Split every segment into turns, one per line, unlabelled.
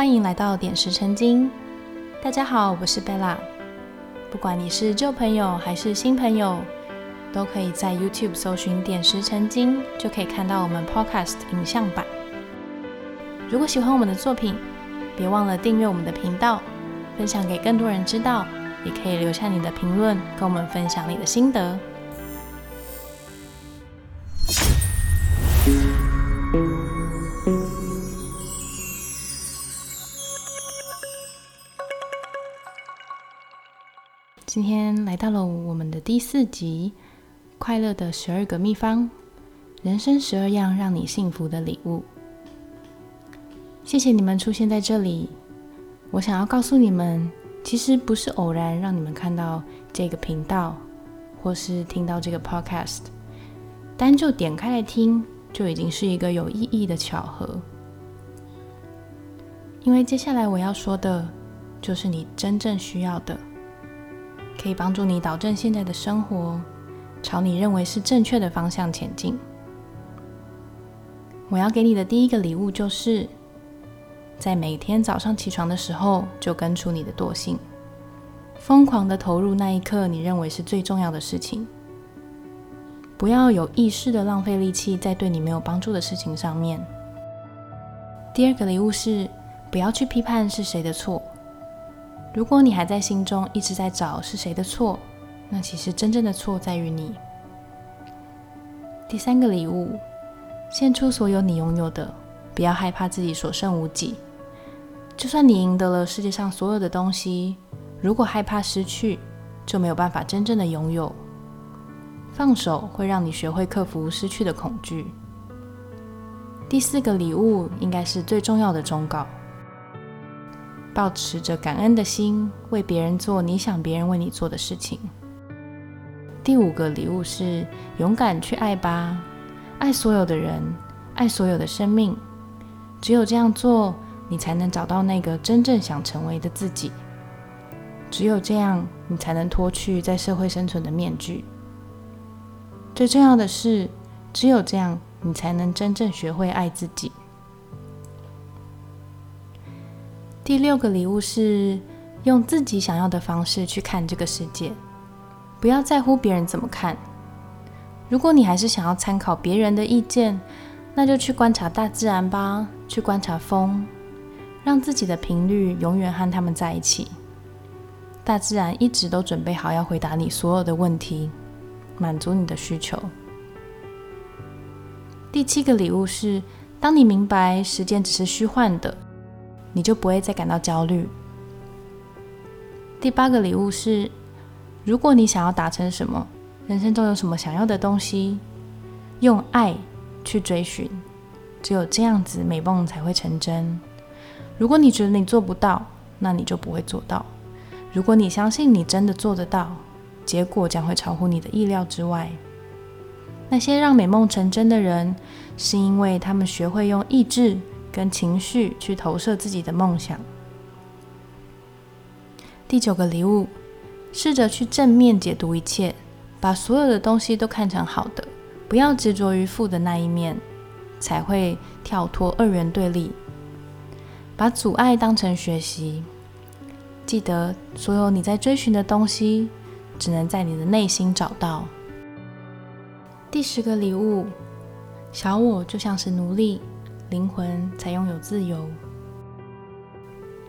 欢迎来到点石成金。大家好，我是贝拉。不管你是旧朋友还是新朋友，都可以在 YouTube 搜寻“点石成金”，就可以看到我们 Podcast 影像版。如果喜欢我们的作品，别忘了订阅我们的频道，分享给更多人知道。也可以留下你的评论，跟我们分享你的心得。今天来到了我们的第四集《快乐的十二个秘方》，人生十二样让你幸福的礼物。谢谢你们出现在这里，我想要告诉你们。其实不是偶然让你们看到这个频道，或是听到这个 podcast，单就点开来听，就已经是一个有意义的巧合。因为接下来我要说的，就是你真正需要的，可以帮助你导正现在的生活，朝你认为是正确的方向前进。我要给你的第一个礼物就是。在每天早上起床的时候，就根除你的惰性，疯狂的投入那一刻你认为是最重要的事情。不要有意识的浪费力气在对你没有帮助的事情上面。第二个礼物是，不要去批判是谁的错。如果你还在心中一直在找是谁的错，那其实真正的错在于你。第三个礼物，献出所有你拥有的，不要害怕自己所剩无几。就算你赢得了世界上所有的东西，如果害怕失去，就没有办法真正的拥有。放手会让你学会克服失去的恐惧。第四个礼物应该是最重要的忠告：保持着感恩的心，为别人做你想别人为你做的事情。第五个礼物是勇敢去爱吧，爱所有的人，爱所有的生命。只有这样做。你才能找到那个真正想成为的自己。只有这样，你才能脱去在社会生存的面具。最重要的是，只有这样，你才能真正学会爱自己。第六个礼物是用自己想要的方式去看这个世界，不要在乎别人怎么看。如果你还是想要参考别人的意见，那就去观察大自然吧，去观察风。让自己的频率永远和他们在一起。大自然一直都准备好要回答你所有的问题，满足你的需求。第七个礼物是：当你明白时间只是虚幻的，你就不会再感到焦虑。第八个礼物是：如果你想要达成什么，人生中有什么想要的东西，用爱去追寻，只有这样子，美梦才会成真。如果你觉得你做不到，那你就不会做到。如果你相信你真的做得到，结果将会超乎你的意料之外。那些让美梦成真的人，是因为他们学会用意志跟情绪去投射自己的梦想。第九个礼物，试着去正面解读一切，把所有的东西都看成好的，不要执着于负的那一面，才会跳脱二元对立。把阻碍当成学习，记得所有你在追寻的东西，只能在你的内心找到。第十个礼物，小我就像是奴隶，灵魂才拥有自由。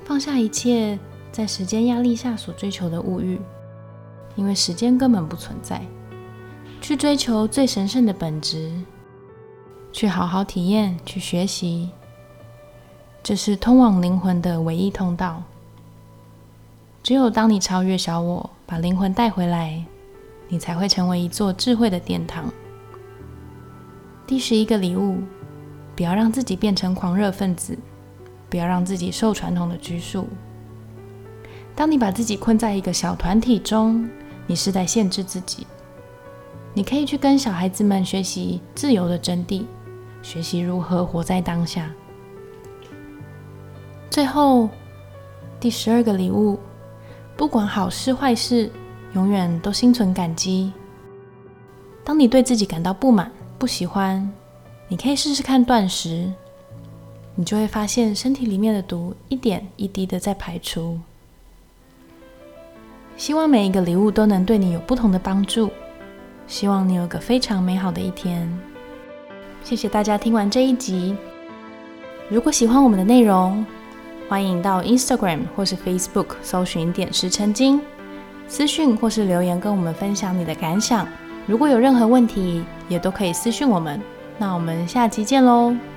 放下一切在时间压力下所追求的物欲，因为时间根本不存在。去追求最神圣的本质，去好好体验，去学习。这是通往灵魂的唯一通道。只有当你超越小我，把灵魂带回来，你才会成为一座智慧的殿堂。第十一个礼物：不要让自己变成狂热分子，不要让自己受传统的拘束。当你把自己困在一个小团体中，你是在限制自己。你可以去跟小孩子们学习自由的真谛，学习如何活在当下。最后，第十二个礼物，不管好事坏事，永远都心存感激。当你对自己感到不满、不喜欢，你可以试试看断食。你就会发现身体里面的毒一点一滴的在排出。希望每一个礼物都能对你有不同的帮助。希望你有个非常美好的一天。谢谢大家听完这一集。如果喜欢我们的内容，欢迎到 Instagram 或是 Facebook 搜寻“点石成金”，私讯或是留言跟我们分享你的感想。如果有任何问题，也都可以私讯我们。那我们下期见喽！